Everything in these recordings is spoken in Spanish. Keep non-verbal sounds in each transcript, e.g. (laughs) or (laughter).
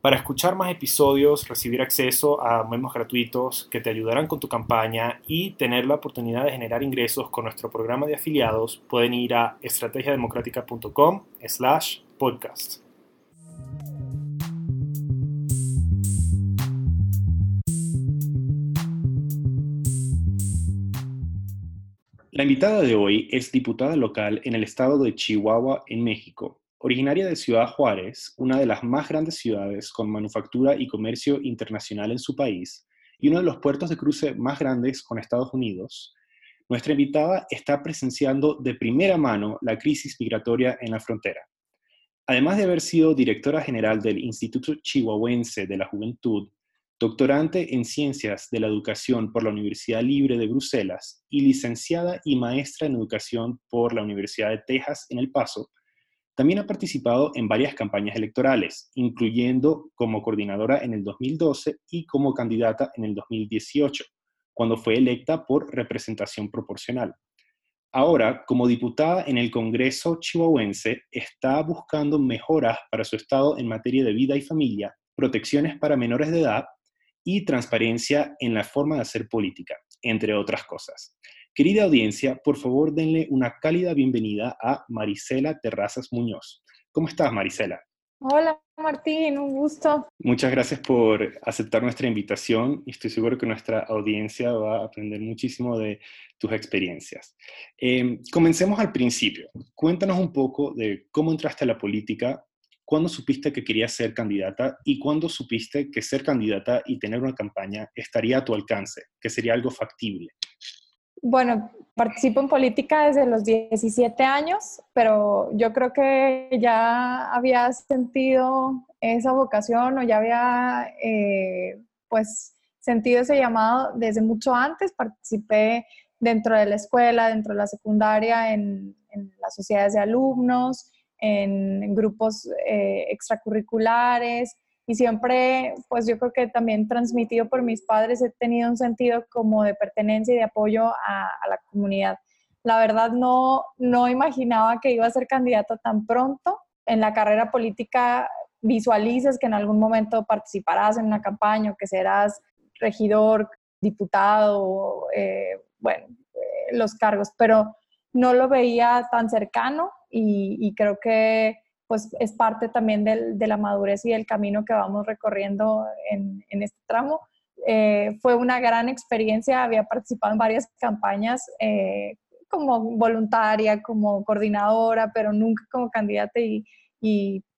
Para escuchar más episodios, recibir acceso a memos gratuitos que te ayudarán con tu campaña y tener la oportunidad de generar ingresos con nuestro programa de afiliados, pueden ir a estrategiademocrática.com slash podcast. La invitada de hoy es diputada local en el estado de Chihuahua, en México, Originaria de Ciudad Juárez, una de las más grandes ciudades con manufactura y comercio internacional en su país y uno de los puertos de cruce más grandes con Estados Unidos, nuestra invitada está presenciando de primera mano la crisis migratoria en la frontera. Además de haber sido directora general del Instituto Chihuahuense de la Juventud, doctorante en Ciencias de la Educación por la Universidad Libre de Bruselas y licenciada y maestra en Educación por la Universidad de Texas en El Paso, también ha participado en varias campañas electorales, incluyendo como coordinadora en el 2012 y como candidata en el 2018, cuando fue electa por representación proporcional. Ahora, como diputada en el Congreso chihuahuense, está buscando mejoras para su estado en materia de vida y familia, protecciones para menores de edad y transparencia en la forma de hacer política, entre otras cosas. Querida audiencia, por favor denle una cálida bienvenida a Marisela Terrazas Muñoz. ¿Cómo estás, Marisela? Hola, Martín, un gusto. Muchas gracias por aceptar nuestra invitación y estoy seguro que nuestra audiencia va a aprender muchísimo de tus experiencias. Em, comencemos al principio. Cuéntanos un poco de cómo entraste a la política, cuándo supiste que querías ser candidata y cuándo supiste que ser candidata y tener una campaña estaría a tu alcance, que sería algo factible. Bueno, participo en política desde los 17 años, pero yo creo que ya había sentido esa vocación o ya había eh, pues sentido ese llamado desde mucho antes. Participé dentro de la escuela, dentro de la secundaria, en, las sociedades de alumnos, en, grupos eh, extracurriculares, y siempre, pues yo creo que también transmitido por mis padres, he tenido un sentido como de pertenencia y de apoyo a, la comunidad. La verdad no, no imaginaba que iba a ser candidato tan pronto. En la carrera política visualizas que en algún momento participarás en una campaña o que serás regidor, diputado, eh, bueno, eh, los cargos, pero no lo veía tan cercano y creo que pues es parte también de la madurez y del camino que vamos recorriendo en, este tramo. Eh, fue una gran experiencia, había participado en varias campañas eh, como voluntaria, como coordinadora, pero nunca como candidata y,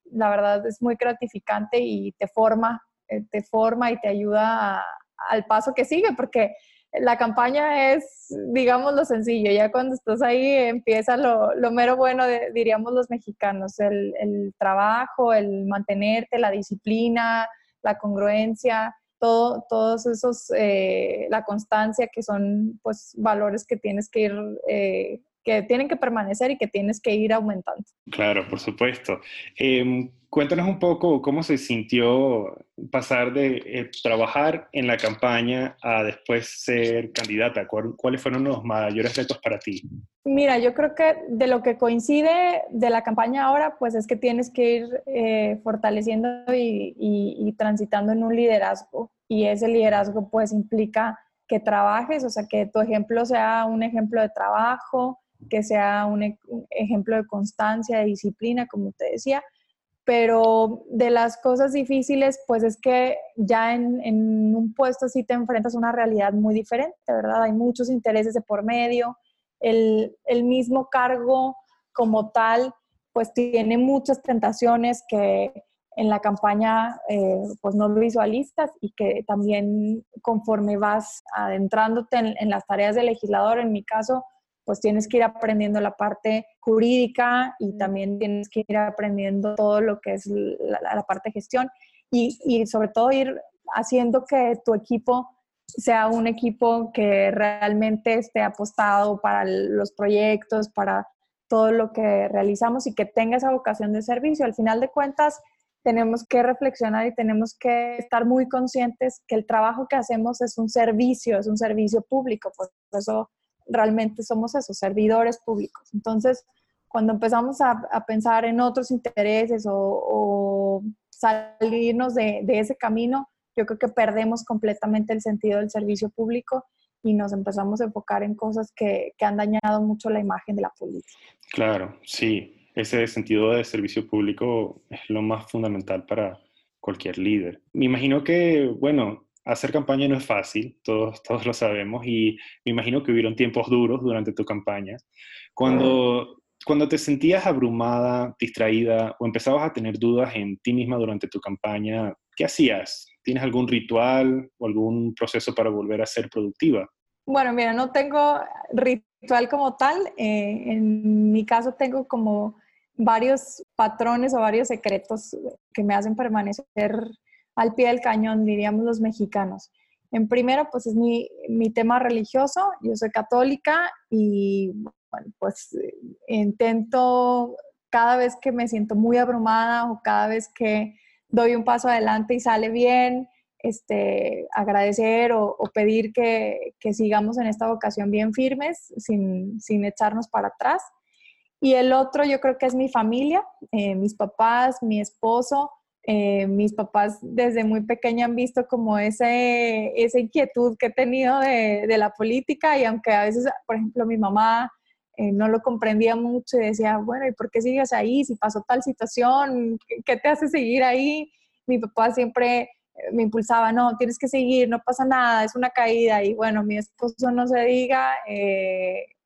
la verdad es muy gratificante y te forma, eh, te forma y te ayuda al paso que sigue, porque la campaña es, digamos, lo sencillo. Ya cuando estás ahí empieza lo, mero bueno, diríamos los mexicanos, el, trabajo, el mantenerte, la disciplina, la congruencia, todo, todos esos, eh, la constancia que son pues valores que tienes que ir eh, que tienen que permanecer y que tienes que ir aumentando. Claro, por supuesto. Em, cuéntanos un poco cómo se sintió pasar de eh, trabajar en la campaña a después ser candidata. ¿Cuáles fueron los mayores retos para ti? Mira, yo creo que de lo que coincide de la campaña ahora, pues es que tienes que ir eh, fortaleciendo y, y transitando en un liderazgo. Y ese liderazgo pues implica que trabajes, o sea, que tu ejemplo sea un ejemplo de trabajo, que sea un, ejemplo de constancia, de disciplina, como te decía. Pero de las cosas difíciles, pues es que ya en, un puesto sí te enfrentas a una realidad muy diferente, ¿verdad? Hay muchos intereses de por medio. El, mismo cargo como tal, pues tiene muchas tentaciones que en la campaña eh, pues no visualistas y que también conforme vas adentrándote en, en, las tareas de legislador, en mi caso, pues tienes que ir aprendiendo la parte jurídica y también tienes que ir aprendiendo todo lo que es la, parte de gestión y, y, sobre todo ir haciendo que tu equipo sea un equipo que realmente esté apostado para los proyectos, para todo lo que realizamos y que tenga esa vocación de servicio. Al final de cuentas, tenemos que reflexionar y tenemos que estar muy conscientes que el trabajo que hacemos es un servicio, es un servicio público, por eso realmente somos esos servidores públicos. Entonces, cuando empezamos a, pensar en otros intereses o, salirnos de, ese camino, yo creo que perdemos completamente el sentido del servicio público y nos empezamos a enfocar en cosas que han dañado mucho la imagen de la política. Claro, sí ese sentido de servicio público es lo más fundamental para cualquier líder. Me imagino que, bueno, hacer campaña no es fácil, todos, todos lo sabemos, y me imagino que hubieron tiempos duros durante tu campaña. Cuando, cuando te sentías abrumada, distraída o empezabas a tener dudas en ti misma durante tu campaña, ¿qué hacías? ¿Tienes algún ritual o algún proceso para volver a ser productiva? Bueno, mira, no tengo ritual como tal. Eh, en mi caso tengo como varios patrones o varios secretos que me hacen permanecer al pie del cañón, diríamos los mexicanos. En primero, pues es mi, mi tema religioso. Yo soy católica y bueno, pues intento cada vez que me siento muy abrumada o cada vez que doy un paso adelante y sale bien, este, agradecer o, pedir que, que, sigamos en esta vocación bien firmes, sin, sin echarnos para atrás. Y el otro yo creo que es mi familia, eh, mis papás, mi esposo. Eh, mis papás desde muy pequeña han visto como ese, esa inquietud que he tenido de, de, la política y aunque a veces, por ejemplo, mi mamá eh, no lo comprendía mucho y decía, bueno, ¿y por qué sigues ahí? Si pasó tal situación, ¿qué te hace seguir ahí? Mi papá siempre me impulsaba, no, tienes que seguir, no pasa nada, es una caída. Y bueno, mi esposo no se diga,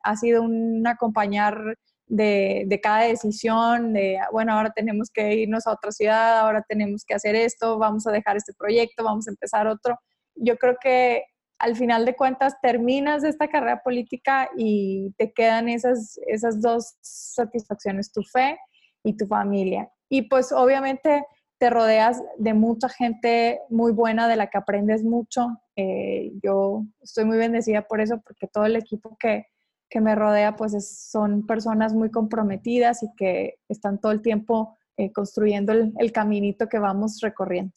ha sido un acompañar de, cada decisión, de, bueno, ahora tenemos que irnos a otra ciudad, ahora tenemos que hacer esto, vamos a dejar este proyecto, vamos a empezar otro. Yo creo que al final de cuentas terminas esta carrera política y te quedan esas, esas dos satisfacciones, tu fe y tu familia. Y pues obviamente te rodeas de mucha gente muy buena de la que aprendes mucho. Eh, yo estoy muy bendecida por eso, porque todo el equipo que, que me rodea, pues son personas muy comprometidas y que están todo el tiempo eh, construyendo el, caminito que vamos recorriendo.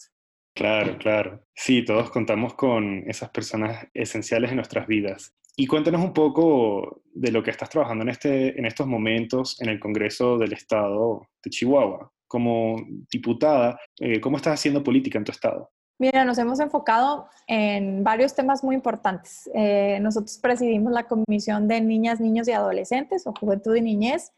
Claro, claro. Sí, todos contamos con esas personas esenciales en nuestras vidas. Y cuéntanos un poco de lo que estás trabajando en, este, en estos momentos en el Congreso del Estado de Chihuahua. Como diputada, eh, ¿cómo estás haciendo política en tu estado? Mira, nos hemos enfocado en varios temas muy importantes. Eh, nosotros presidimos la Comisión de Niñas, Niños y Adolescentes o Juventud y Niñez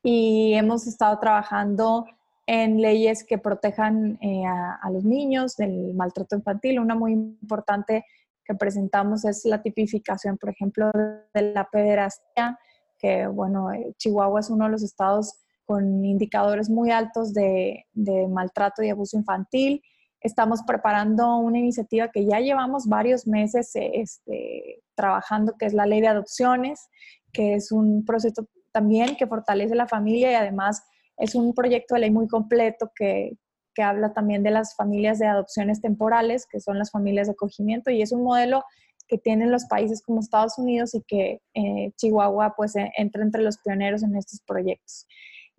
y hemos estado trabajando en leyes que protejan eh, a, los niños del maltrato infantil. Una muy importante que presentamos es la tipificación, por ejemplo, de la pederastia, que bueno, eh, Chihuahua es uno de los estados con indicadores muy altos de, de maltrato y abuso infantil Estamos preparando una iniciativa que ya llevamos varios meses eh, este, trabajando, que es la ley de adopciones, que es un proceso también que fortalece la familia y además es un proyecto de ley muy completo que, que habla también de las familias de adopciones temporales, que son las familias de acogimiento, y es un modelo que tienen los países como Estados Unidos y que eh, Chihuahua pues entra entre los pioneros en estos proyectos.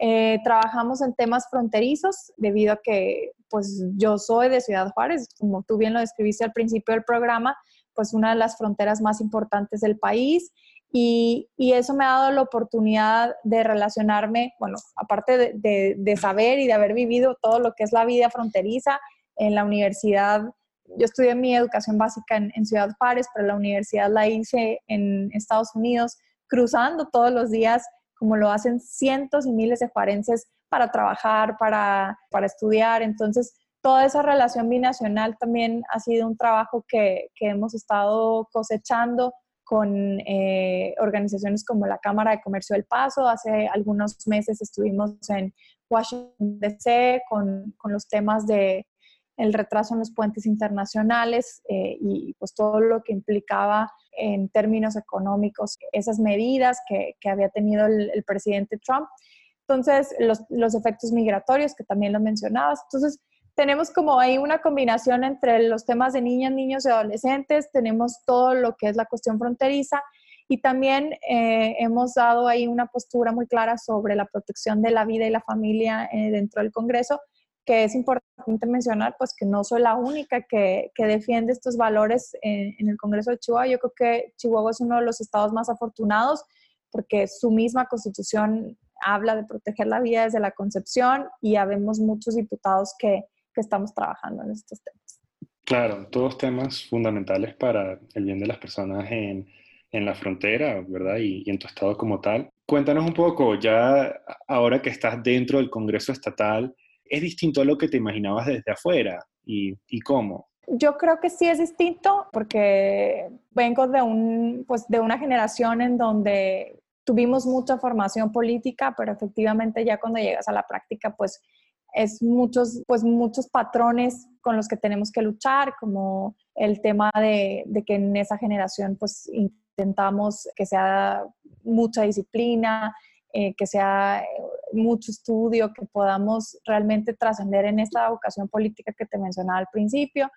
Eh, trabajamos en temas fronterizos debido a que pues yo soy de Ciudad Juárez, como tú bien lo describiste al principio del programa, pues una de las fronteras más importantes del país y, y eso me ha dado la oportunidad de relacionarme, bueno, aparte de, de, saber y de haber vivido todo lo que es la vida fronteriza en la universidad. Yo estudié mi educación básica en, en Ciudad Juárez, pero la universidad la hice en Estados Unidos, cruzando todos los días como lo hacen cientos y miles de juarenses para trabajar, para, para estudiar. Entonces, toda esa relación binacional también ha sido un trabajo que, que hemos estado cosechando con eh, organizaciones como la Cámara de Comercio del Paso. Hace algunos meses estuvimos en Washington, D.C. Con, con, los temas de el retraso en los puentes internacionales eh, y pues todo lo que implicaba en términos económicos esas medidas que, que había tenido el, presidente Trump. Entonces, los, los, efectos migratorios, que también lo mencionabas. Entonces, tenemos como ahí una combinación entre los temas de niñas, niños y adolescentes, tenemos todo lo que es la cuestión fronteriza y también eh, hemos dado ahí una postura muy clara sobre la protección de la vida y la familia eh, dentro del Congreso, que es importante mencionar, pues que no soy la única que, que defiende estos valores en, en, el Congreso de Chihuahua. Yo creo que Chihuahua es uno de los estados más afortunados porque su misma constitución habla de proteger la vida desde la concepción y habemos muchos diputados que, que estamos trabajando en estos temas. Claro, todos temas fundamentales para el bien de las personas en, en la frontera, ¿verdad? Y, y, en tu estado como tal. Cuéntanos un poco, ya ahora que estás dentro del Congreso Estatal, ¿es distinto a lo que te imaginabas desde afuera? ¿Y, cómo? Yo creo que sí es distinto porque vengo de, un, pues, de una generación en donde tuvimos mucha formación política, pero efectivamente ya cuando llegas a la práctica, pues es muchos, pues muchos patrones con los que tenemos que luchar, como el tema de, de que en esa generación pues intentamos que sea mucha disciplina, eh, que sea eh, mucho estudio, que podamos realmente trascender en esta vocación política que te mencionaba al principio.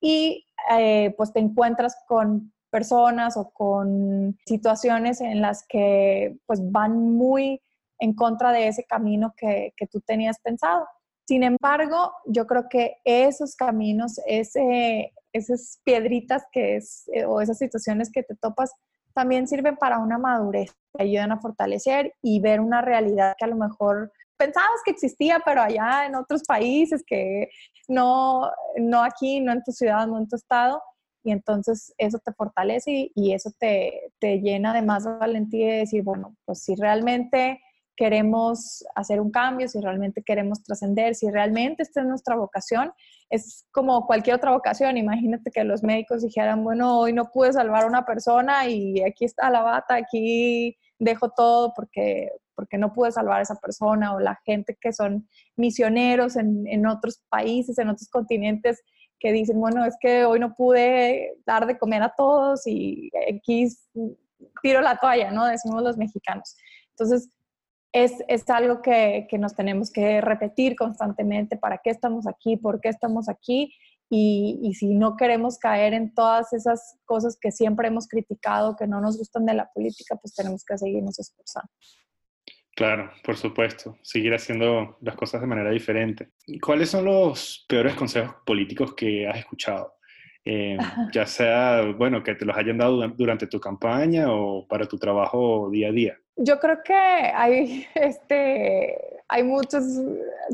Y eh, pues te encuentras con personas o con situaciones en las que pues van muy en contra de ese camino que, que tú tenías pensado. Sin embargo, yo creo que esos caminos, ese, esas piedritas que es, o esas situaciones que te topas, también sirven para una madurez, te ayudan a fortalecer y ver una realidad que a lo mejor pensabas que existía, pero allá en otros países, que no, no aquí, no en tu ciudad, no en tu estado. Y entonces eso te fortalece y, y eso te, te llena de más valentía de decir, bueno, pues si realmente queremos hacer un cambio, si realmente queremos trascender, si realmente esta es nuestra vocación, es como cualquier otra vocación. Imagínate que los médicos dijeran, bueno, hoy no pude salvar a una persona y aquí está la bata, aquí dejo todo porque, porque no pude salvar a esa persona, o la gente que son misioneros en, en otros países, en otros continentes, que dicen, bueno, es que hoy no pude dar de comer a todos y aquí tiro la toalla, ¿no? Decimos los mexicanos. Entonces, es, es algo que, que, nos tenemos que repetir constantemente, para qué estamos aquí, por qué estamos aquí, y, y, si no queremos caer en todas esas cosas que siempre hemos criticado, que no nos gustan de la política, pues tenemos que seguirnos esforzando. Claro, por supuesto, seguir haciendo las cosas de manera diferente. ¿Cuáles son los peores consejos políticos que has escuchado? Eh, (laughs) ya sea, bueno, que te los hayan dado durante tu campaña o para tu trabajo día a día. Yo creo que hay, (laughs) este, hay muchas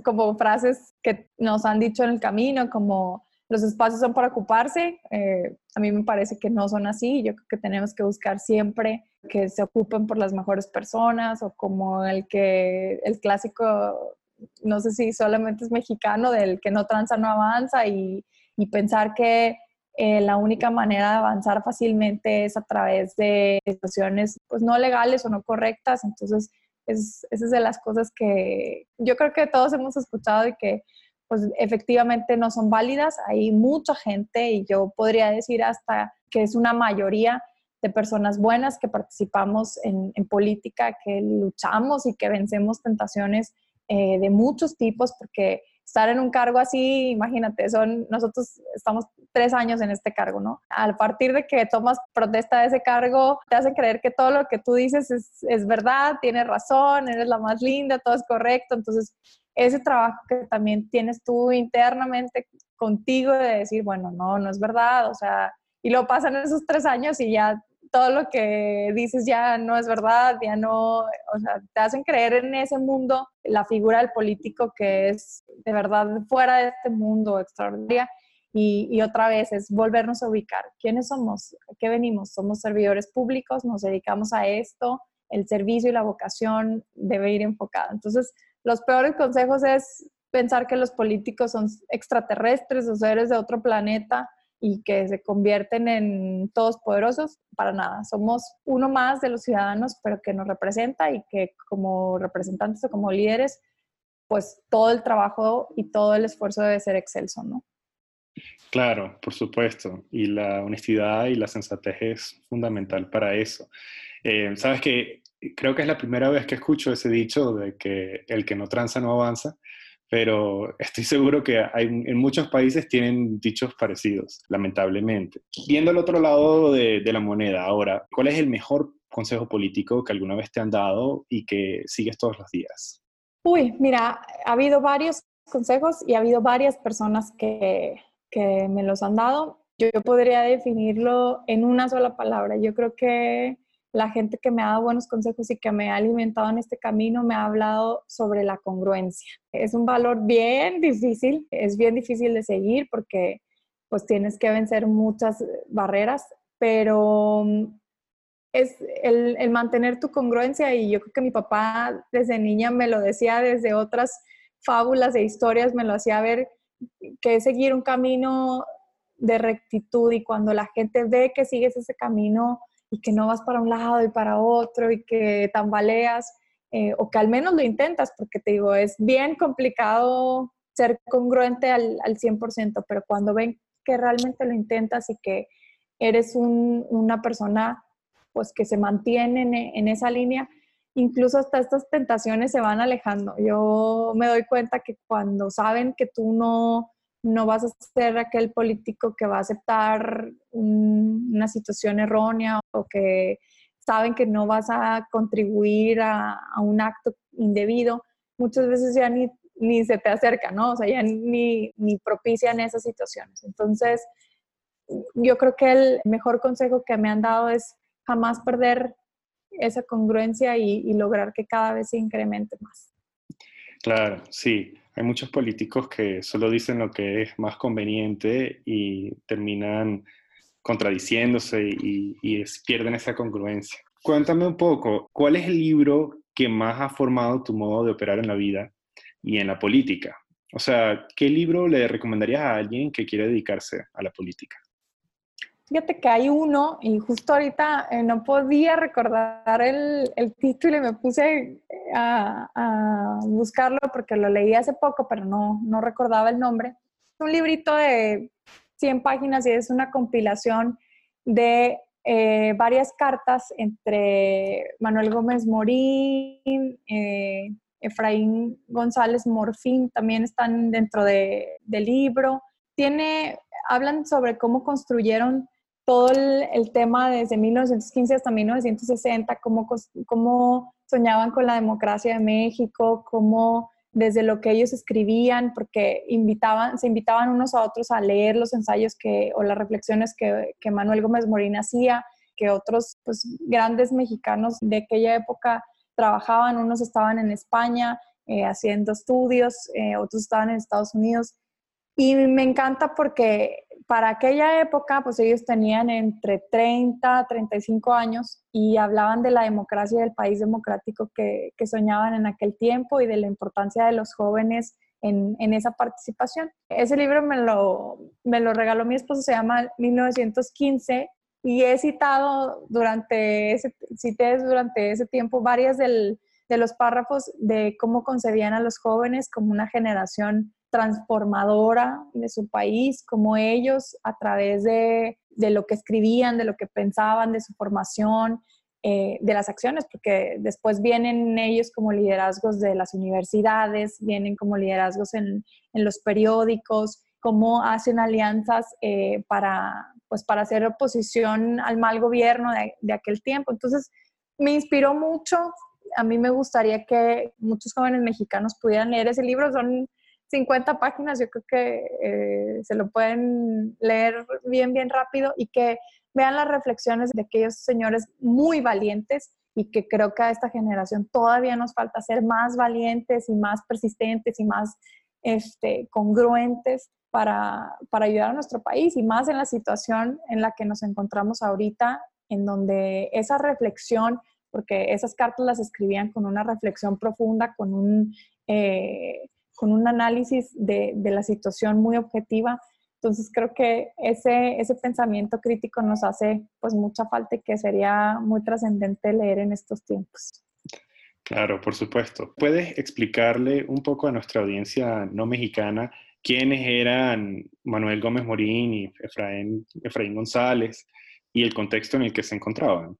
como frases que nos han dicho en el camino, como los espacios son para ocuparse. Eh, a mí me parece que no son así. Yo creo que tenemos que buscar siempre que se ocupen por las mejores personas o como el que el clásico, no sé si solamente es mexicano, del que no tranza no avanza y, y pensar que eh, la única manera de avanzar fácilmente es a través de situaciones pues no legales o no correctas. Entonces, es, esa es de las cosas que yo creo que todos hemos escuchado y que pues efectivamente no son válidas. Hay mucha gente y yo podría decir hasta que es una mayoría de personas buenas que participamos en, política, que luchamos y que vencemos tentaciones eh, de muchos tipos, porque estar en un cargo así, imagínate, son, nosotros estamos tres años en este cargo, ¿no? A partir de que tomas protesta de ese cargo, te hace creer que todo lo que tú dices es, es verdad, tienes razón, eres la más linda, todo es correcto. Entonces, ese trabajo que también tienes tú internamente contigo de decir, bueno, no, no es verdad, o sea, y lo pasan esos tres años y ya todo lo que dices ya no es verdad, ya no, o sea, te hacen creer en ese mundo la figura del político que es de verdad fuera de este mundo extraordinaria. Y, y, otra vez es volvernos a ubicar. ¿Quiénes somos? ¿A qué venimos? Somos servidores públicos, nos dedicamos a esto, el servicio y la vocación debe ir enfocada. Entonces, los peores consejos es pensar que los políticos son extraterrestres o seres de otro planeta y que se convierten en todos poderosos, para nada. Somos uno más de los ciudadanos, pero que nos representa y que como representantes o como líderes, pues todo el trabajo y todo el esfuerzo debe ser excelso, ¿no? Claro, por supuesto. Y la honestidad y la sensatez es fundamental para eso. Eh, Sabes que creo que es la primera vez que escucho ese dicho de que el que no tranza no avanza, pero estoy seguro que en muchos países tienen dichos parecidos, lamentablemente. Viendo el otro lado de, de la moneda ahora, ¿cuál es el mejor consejo político que alguna vez te han dado y que sigues todos los días? Uy, mira, ha habido varios consejos y ha habido varias personas que, que me los han dado. Yo podría definirlo en una sola palabra. Yo creo que la gente que me ha dado buenos consejos y que me ha alimentado en este camino me ha hablado sobre la congruencia. Es un valor bien difícil, es bien difícil de seguir porque pues tienes que vencer muchas barreras, pero es el, el, mantener tu congruencia y yo creo que mi papá desde niña me lo decía desde otras fábulas e historias, me lo hacía ver que es seguir un camino de rectitud y cuando la gente ve que sigues ese camino y que no vas para un lado y para otro y que tambaleas eh, o que al menos lo intentas, porque te digo, es bien complicado ser congruente al, al 100%, pero cuando ven que realmente lo intentas y que eres un, una persona pues que se mantienen en esa línea, incluso hasta estas tentaciones se van alejando. Yo me doy cuenta que cuando saben que tú no, no vas a ser aquel político que va a aceptar una situación errónea o que saben que no vas a contribuir a, un acto indebido, muchas veces ya ni, ni, se te acerca, ¿no? O sea, ya ni, ni propician esas situaciones. Entonces, yo creo que el mejor consejo que me han dado es jamás perder esa congruencia y, lograr que cada vez se incremente más. Claro, sí. Hay muchos políticos que solo dicen lo que es más conveniente y terminan contradiciéndose y, pierden esa congruencia. Cuéntame un poco, ¿cuál es el libro que más ha formado tu modo de operar en la vida y en la política? O sea, ¿qué libro le recomendarías a alguien que quiere dedicarse a la política? Fíjate que hay uno, y justo ahorita eh, no podía recordar el, el, título y me puse a, a, buscarlo porque lo leí hace poco, pero no, no recordaba el nombre. Es un librito de 100 páginas y es una compilación de eh, varias cartas entre Manuel Gómez Morín, eh, Efraín González Morfín, también están dentro de, del libro. Tiene, hablan sobre cómo construyeron todo el, tema desde 1915 hasta 1960, cómo, cómo soñaban con la democracia de México, cómo desde lo que ellos escribían, porque invitaban, se invitaban unos a otros a leer los ensayos que, o las reflexiones que, que Manuel Gómez Morín hacía, que otros pues, grandes mexicanos de aquella época trabajaban, unos estaban en España eh, haciendo estudios, eh, otros estaban en Estados Unidos. Y me encanta porque para aquella época, pues ellos tenían entre 30, 35 años y hablaban de la democracia del país democrático que, soñaban en aquel tiempo y de la importancia de los jóvenes en, esa participación. Ese libro me lo, me lo regaló mi esposo, se llama 1915 y he citado durante ese, durante ese tiempo varias de los párrafos de cómo concebían a los jóvenes como una generación transformadora de su país, como ellos a través de, de lo que escribían, de lo que pensaban, de su formación, eh, de las acciones, porque después vienen ellos como liderazgos de las universidades, vienen como liderazgos en, en los periódicos, cómo hacen alianzas eh, para, pues, para hacer oposición al mal gobierno de, de aquel tiempo. Entonces, me inspiró mucho. A mí me gustaría que muchos jóvenes mexicanos pudieran leer ese libro. Son 50 páginas, yo creo que eh, se lo pueden leer bien, bien rápido y que vean las reflexiones de aquellos señores muy valientes y que creo que a esta generación todavía nos falta ser más valientes y más persistentes y más este, congruentes para, para ayudar a nuestro país y más en la situación en la que nos encontramos ahorita, en donde esa reflexión, porque esas cartas las escribían con una reflexión profunda, con un... Eh, con un análisis de, la situación muy objetiva. Entonces creo que ese, pensamiento crítico nos hace pues mucha falta y que sería muy trascendente leer en estos tiempos. Claro, por supuesto. ¿Puedes explicarle un poco a nuestra audiencia no mexicana quiénes eran Manuel Gómez Morín y Efraín González y el contexto en el que se encontraban?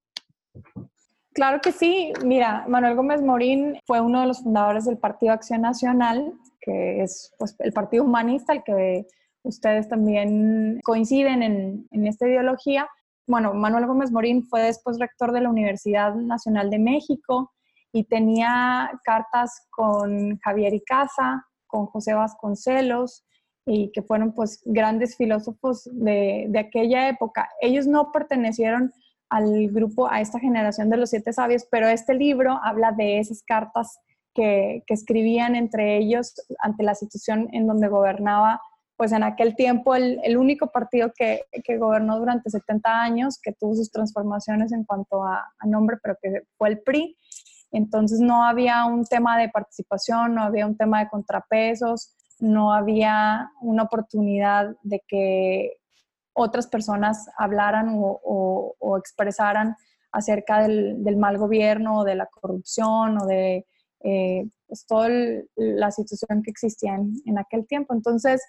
Claro que sí. Mira, Manuel Gómez Morín fue uno de los fundadores del Partido Acción Nacional que es pues, el Partido Humanista, el que ustedes también coinciden en, en esta ideología. Bueno, Manuel Gómez Morín fue después rector de la Universidad Nacional de México y tenía cartas con Javier Icaza, con José Vasconcelos, y que fueron pues grandes filósofos de, de, aquella época. Ellos no pertenecieron al grupo, a esta generación de los siete sabios, pero este libro habla de esas cartas que, que escribían entre ellos ante la situación en donde gobernaba pues en aquel tiempo el, el único partido que, que, gobernó durante 70 años, que tuvo sus transformaciones en cuanto a, a, nombre, pero que fue el PRI. Entonces no había un tema de participación, no había un tema de contrapesos, no había una oportunidad de que otras personas hablaran o, o, o expresaran acerca del, del, mal gobierno o de la corrupción o de eh, pues toda la situación que existía en, en aquel tiempo. Entonces,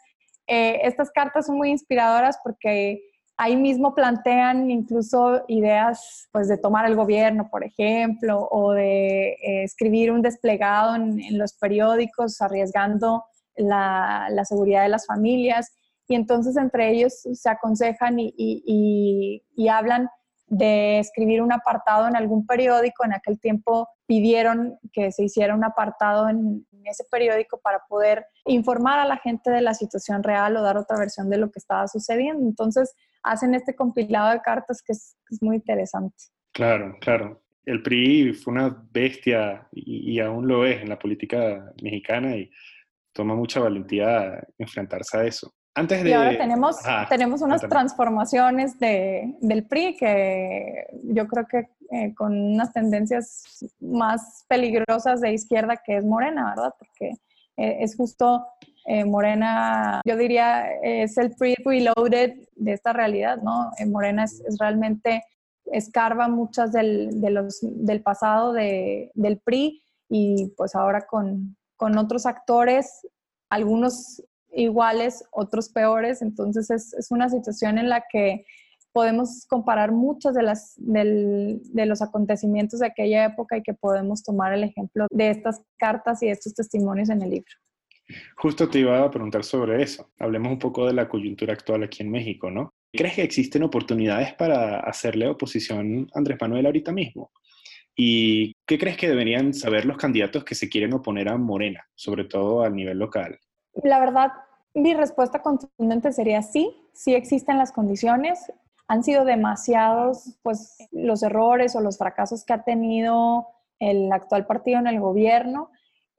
eh, estas cartas son muy inspiradoras porque ahí mismo plantean incluso ideas pues, de tomar el gobierno, por ejemplo, o de eh, escribir un desplegado en, en, los periódicos arriesgando la, la, seguridad de las familias. Y entonces entre ellos se aconsejan y, y, hablan de escribir un apartado en algún periódico. En aquel tiempo pidieron que se hiciera un apartado en, ese periódico para poder informar a la gente de la situación real o dar otra versión de lo que estaba sucediendo. Entonces hacen este compilado de cartas que es, es muy interesante. Claro, claro. El PRI fue una bestia y, y, aún lo es en la política mexicana y toma mucha valentía enfrentarse a eso. Antes de... Y ahora tenemos, Ajá, tenemos unas cuéntame. transformaciones de, del PRI que yo creo que eh, con unas tendencias más peligrosas de izquierda que es Morena, ¿verdad? Porque eh, es justo eh, Morena, yo diría, es el PRI reloaded de esta realidad, ¿no? Eh, Morena es, es, realmente, escarba muchas del, de los, del pasado de, del PRI y pues ahora con, con otros actores, algunos iguales, otros peores. Entonces es, es una situación en la que podemos comparar muchos de, las, del, de los acontecimientos de aquella época y que podemos tomar el ejemplo de estas cartas y estos testimonios en el libro. Justo te iba a preguntar sobre eso. Hablemos un poco de la coyuntura actual aquí en México, ¿no? ¿Crees que existen oportunidades para hacerle oposición a Andrés Manuel ahorita mismo? ¿Y qué crees que deberían saber los candidatos que se quieren oponer a Morena, sobre todo a nivel local? La verdad, mi respuesta contundente sería sí, sí existen las condiciones. Han sido demasiados pues, los errores o los fracasos que ha tenido el actual partido en el gobierno.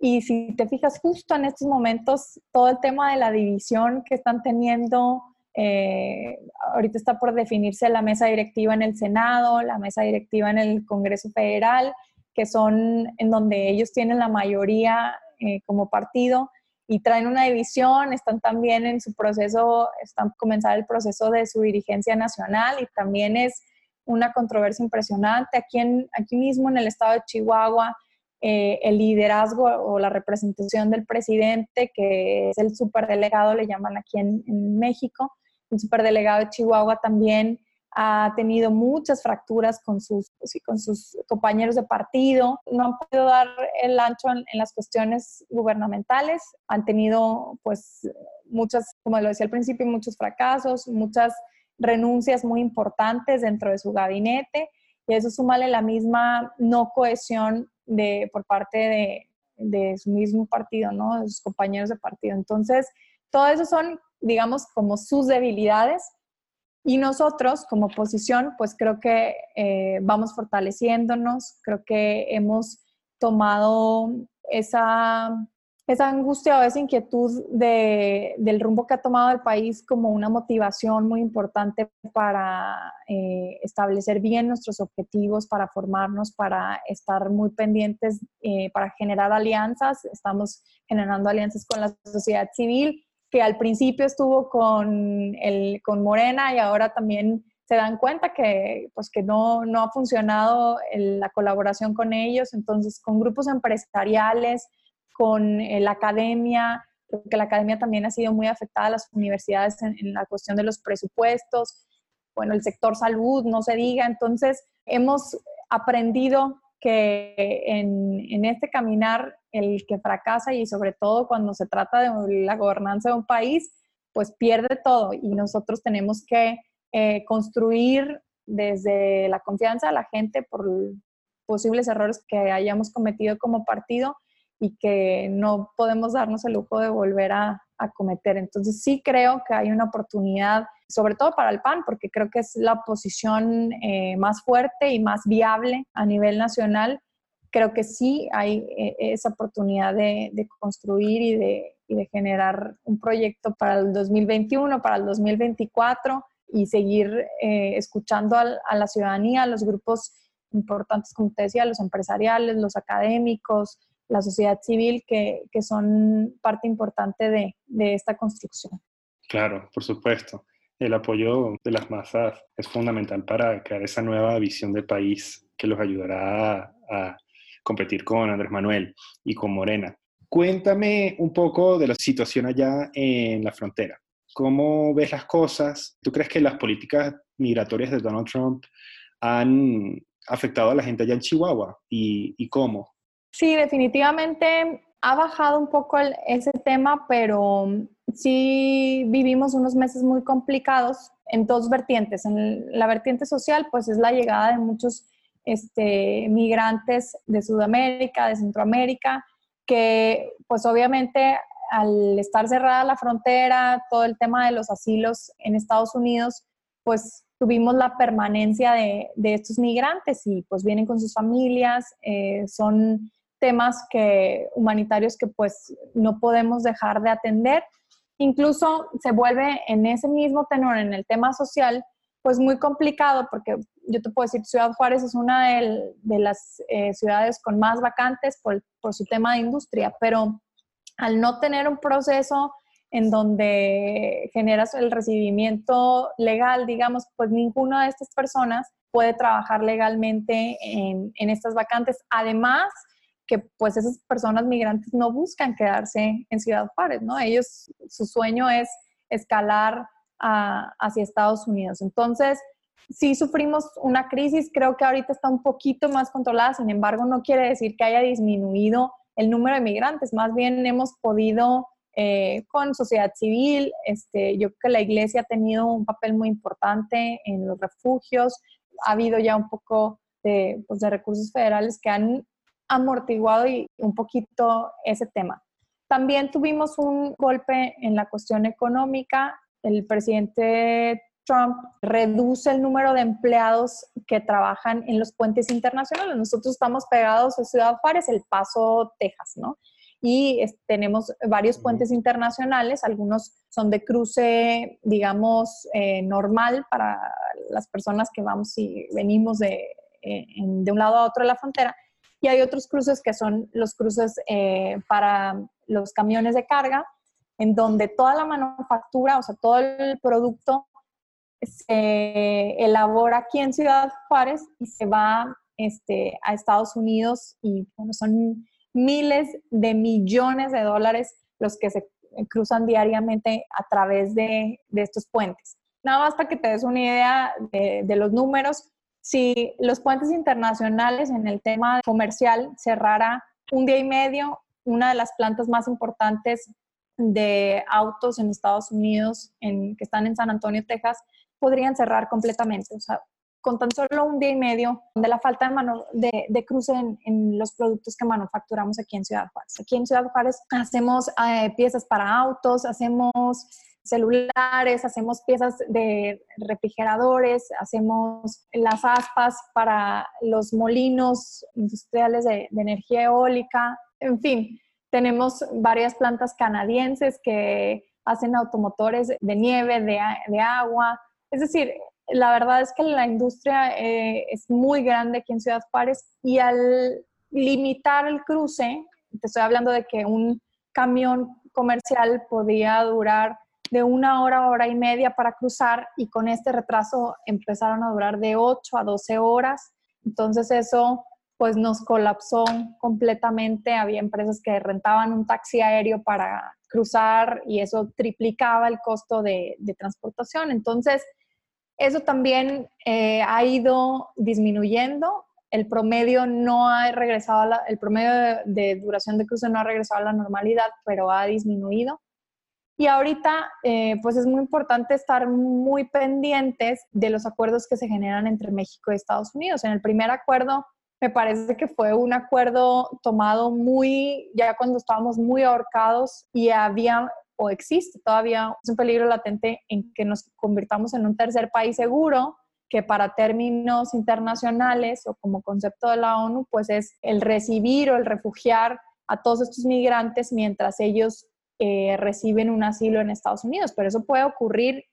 Y si te fijas justo en estos momentos, todo el tema de la división que están teniendo, eh, ahorita está por definirse la mesa directiva en el Senado, la mesa directiva en el Congreso Federal, que son en donde ellos tienen la mayoría eh, como partido y traen una división, están también en su proceso, están comenzar el proceso de su dirigencia nacional y también es una controversia impresionante. Aquí, en, aquí mismo en el estado de Chihuahua, eh, el liderazgo o la representación del presidente, que es el superdelegado, le llaman aquí en, en México, el superdelegado de Chihuahua también ha tenido muchas fracturas con sus, con sus compañeros de partido, no han podido dar el ancho en, en, las cuestiones gubernamentales, han tenido pues muchas, como lo decía al principio, muchos fracasos, muchas renuncias muy importantes dentro de su gabinete y eso súmale la misma no cohesión de, por parte de, de su mismo partido, ¿no? de sus compañeros de partido. Entonces, todo eso son, digamos, como sus debilidades y nosotros como oposición, pues creo que eh, vamos fortaleciéndonos, creo que hemos tomado esa, esa angustia o esa inquietud de, del rumbo que ha tomado el país como una motivación muy importante para eh, establecer bien nuestros objetivos, para formarnos, para estar muy pendientes, eh, para generar alianzas. Estamos generando alianzas con la sociedad civil que al principio estuvo con, el, con Morena y ahora también se dan cuenta que, pues, que no, no ha funcionado el, la colaboración con ellos, entonces con grupos empresariales, con eh, la academia, porque la academia también ha sido muy afectada a las universidades en, en la cuestión de los presupuestos, bueno, el sector salud, no se diga, entonces hemos aprendido que en, en, este caminar el que fracasa y sobre todo cuando se trata de la gobernanza de un país, pues pierde todo y nosotros tenemos que eh, construir desde la confianza de la gente por posibles errores que hayamos cometido como partido y que no podemos darnos el lujo de volver a, a cometer. Entonces sí creo que hay una oportunidad, sobre todo para el PAN, porque creo que es la posición eh, más fuerte y más viable a nivel nacional. Creo que sí hay eh, esa oportunidad de, construir y de, generar un proyecto para el 2021, para el 2024 y seguir eh, escuchando a, la ciudadanía, a los grupos importantes, como te decía, los empresariales, los académicos, la sociedad civil, que, que son parte importante de, de esta construcción. Claro, por supuesto. El apoyo de las masas es fundamental para crear esa nueva visión de país que los ayudará a, competir con Andrés Manuel y con Morena. Cuéntame un poco de la situación allá en la frontera. ¿Cómo ves las cosas? ¿Tú crees que las políticas migratorias de Donald Trump han afectado a la gente allá en Chihuahua? ¿Y, y cómo? Sí, definitivamente ha bajado un poco ese tema, pero sí vivimos unos meses muy complicados en dos vertientes. En la vertiente social, pues es la llegada de muchos este, migrantes de Sudamérica, de Centroamérica, que pues obviamente al estar cerrada la frontera, todo el tema de los asilos en Estados Unidos, pues tuvimos la permanencia de, estos migrantes y pues vienen con sus familias, eh, son temas que, humanitarios que pues no podemos dejar de atender. Incluso se vuelve en ese mismo tenor, en el tema social, pues muy complicado porque yo te puedo decir, Ciudad Juárez es una de, las eh, ciudades con más vacantes por, su tema de industria, pero al no tener un proceso en donde generas el recibimiento legal, digamos, pues ninguna de estas personas puede trabajar legalmente en, en estas vacantes. Además, que pues esas personas migrantes no buscan quedarse en Ciudad Juárez, ¿no? Ellos, su sueño es escalar hacia Estados Unidos. Entonces, sí sufrimos una crisis, creo que ahorita está un poquito más controlada, sin embargo, no quiere decir que haya disminuido el número de migrantes, más bien hemos podido eh, con sociedad civil, este, yo creo que la iglesia ha tenido un papel muy importante en los refugios, ha habido ya un poco de, pues, de recursos federales que han amortiguado y un poquito ese tema. También tuvimos un golpe en la cuestión económica. El presidente Trump reduce el número de empleados que trabajan en los puentes internacionales. Nosotros estamos pegados a Ciudad Juárez, El Paso, Texas, ¿no? Y tenemos varios puentes internacionales, algunos son de cruce, digamos, eh, normal para las personas que vamos y venimos de, eh, de un lado a otro de la frontera, y hay otros cruces que son los cruces eh, para los camiones de carga, en donde toda la manufactura, o sea, todo el producto se elabora aquí en Ciudad Juárez y se va este, a Estados Unidos y son miles de millones de dólares los que se cruzan diariamente a través de, de estos puentes. Nada más para que te des una idea de, de los números, si los puentes internacionales en el tema comercial cerrara un día y medio, una de las plantas más importantes de autos en Estados Unidos, que están en San Antonio, Texas, podrían cerrar completamente. O sea, con tan solo un día y medio de la falta de, mano, de, cruce en, en, los productos que manufacturamos aquí en Ciudad Juárez. Aquí en Ciudad Juárez hacemos eh, piezas para autos, hacemos celulares, hacemos piezas de refrigeradores, hacemos las aspas para los molinos industriales de, energía eólica, en fin, tenemos varias plantas canadienses que hacen automotores de nieve, de, agua. Es decir, la verdad es que la industria eh, es muy grande aquí en Ciudad Juárez y al limitar el cruce, te estoy hablando de que un camión comercial podía durar de una hora, hora y media para cruzar y con este retraso empezaron a durar de 8 a 12 horas. Entonces eso pues nos colapsó completamente. Había empresas que rentaban un taxi aéreo para cruzar y eso triplicaba el costo de, transportación. Entonces, eso también eh, ha ido disminuyendo. el promedio no ha regresado, la, el promedio de, duración de cruce no ha regresado a la normalidad, pero ha disminuido. Y ahorita, eh, pues es muy importante estar muy pendientes de los acuerdos que se generan entre México y Estados Unidos. En el primer acuerdo, me parece que fue un acuerdo tomado muy, ya cuando estábamos muy ahorcados y había o existe todavía un peligro latente en que nos convirtamos en un tercer país seguro que para términos internacionales o como concepto de la ONU, pues es el recibir o el refugiar a todos estos migrantes mientras ellos eh, reciben un asilo en Estados Unidos. Pero eso puede ocurrir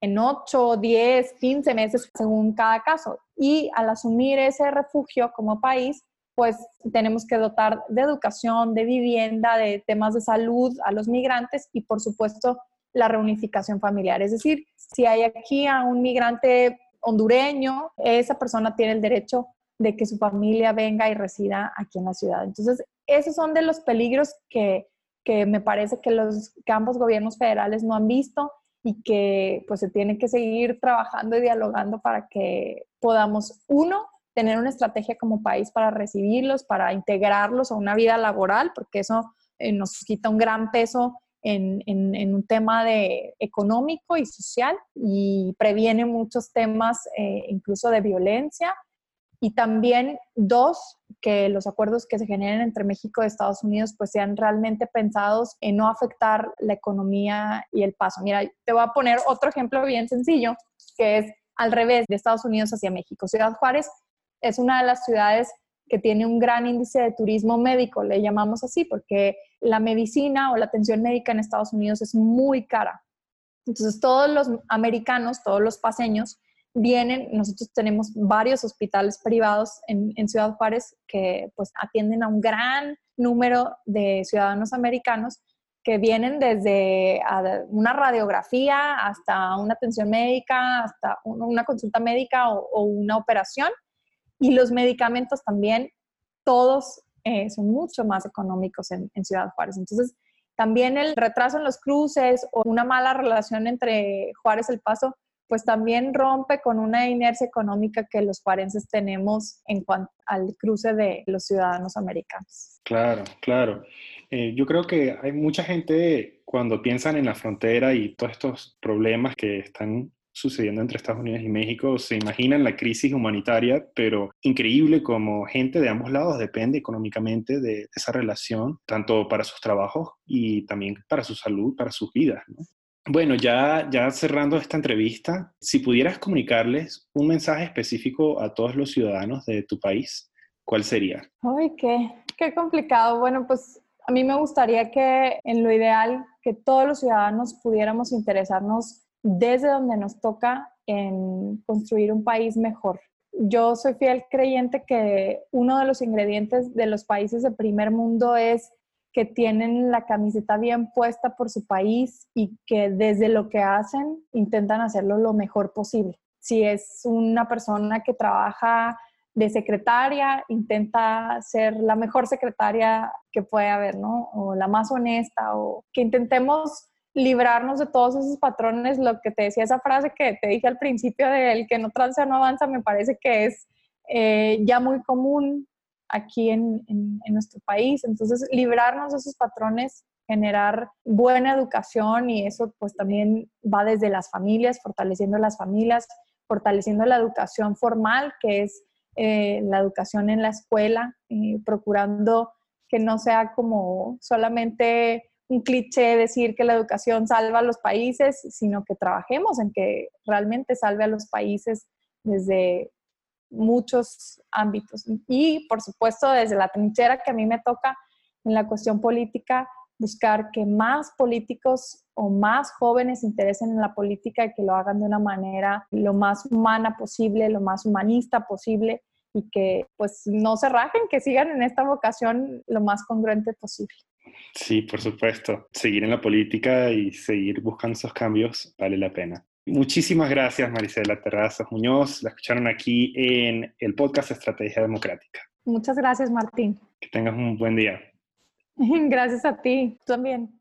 en 8, 10, 15 meses según cada caso. Y al asumir ese refugio como país, pues tenemos que dotar de educación, de vivienda, de temas de salud a los migrantes y por supuesto la reunificación familiar. Es decir, si hay aquí a un migrante hondureño, esa persona tiene el derecho de que su familia venga y resida aquí en la ciudad. Entonces, esos son de los peligros que, me parece que los que ambos gobiernos federales no han visto y que pues se tiene que seguir trabajando y dialogando para que podamos, uno, tener una estrategia como país para recibirlos, para integrarlos a una vida laboral, porque eso eh, nos quita un gran peso en, un tema de económico y social y previene muchos temas eh, incluso de violencia. Y también, dos, que los acuerdos que se generen entre México y Estados Unidos pues sean realmente pensados en no afectar la economía y el paso. Mira, te voy a poner otro ejemplo bien sencillo, que es al revés de Estados Unidos hacia México. Ciudad Juárez es una de las ciudades que tiene un gran índice de turismo médico, le llamamos así, porque la medicina o la atención médica en Estados Unidos es muy cara. Entonces, todos los americanos, todos los paseños, vienen, nosotros tenemos varios hospitales privados en, Ciudad Juárez que pues atienden a un gran número de ciudadanos americanos que vienen desde una radiografía hasta una atención médica, hasta una consulta médica o una operación y los medicamentos también, todos eh, son mucho más económicos en, Ciudad Juárez. Entonces, también el retraso en los cruces o una mala relación entre Juárez El Paso, pues también rompe con una inercia económica que los juarenses tenemos en cuanto al cruce de los ciudadanos americanos. Claro, claro. Eh, yo creo que hay mucha gente cuando piensan en la frontera y todos estos problemas que están sucediendo entre Estados Unidos y México, se imaginan la crisis humanitaria, pero increíble como gente de ambos lados depende económicamente de esa relación, tanto para sus trabajos y también para su salud, para sus vidas. Bueno, ya, ya cerrando esta entrevista, si pudieras comunicarles un mensaje específico a todos los ciudadanos de tu país, ¿cuál sería? Ay, qué, qué complicado. Bueno, pues a mí me gustaría que en lo ideal que todos los ciudadanos pudiéramos interesarnos desde donde nos toca en construir un país mejor. Yo soy fiel creyente que uno de los ingredientes de los países de primer mundo es que tienen la camiseta bien puesta por su país y que desde lo que hacen intentan hacerlo lo mejor posible. Si es una persona que trabaja de secretaria, intenta ser la mejor secretaria que puede haber, ¿no? O la más honesta, o que intentemos librarnos de todos esos patrones, lo que te decía esa frase que te dije al principio de el que no transa no avanza, me parece que es eh, ya muy común aquí en, nuestro país. Entonces, librarnos de esos patrones, generar buena educación y eso pues también va desde las familias, fortaleciendo las familias, fortaleciendo la educación formal, que es eh, la educación en la escuela, eh, procurando que no sea como solamente un cliché decir que la educación salva a los países, sino que trabajemos en que realmente salve a los países desde muchos ámbitos. Y, por supuesto, desde la trinchera que a mí me toca en la cuestión política, buscar que más políticos o más jóvenes se interesen en la política y que lo hagan de una manera lo más humana posible, lo más humanista posible y que pues no se rajen, que sigan en esta vocación lo más congruente posible. Sí, por supuesto. Seguir en la política y seguir buscando esos cambios vale la pena. Muchísimas gracias, Marisela Terrazas Muñoz. La escucharon aquí en el podcast Estrategia Democrática. Muchas gracias, Martín. Que tengas un buen día. (laughs) Gracias a ti, tú también.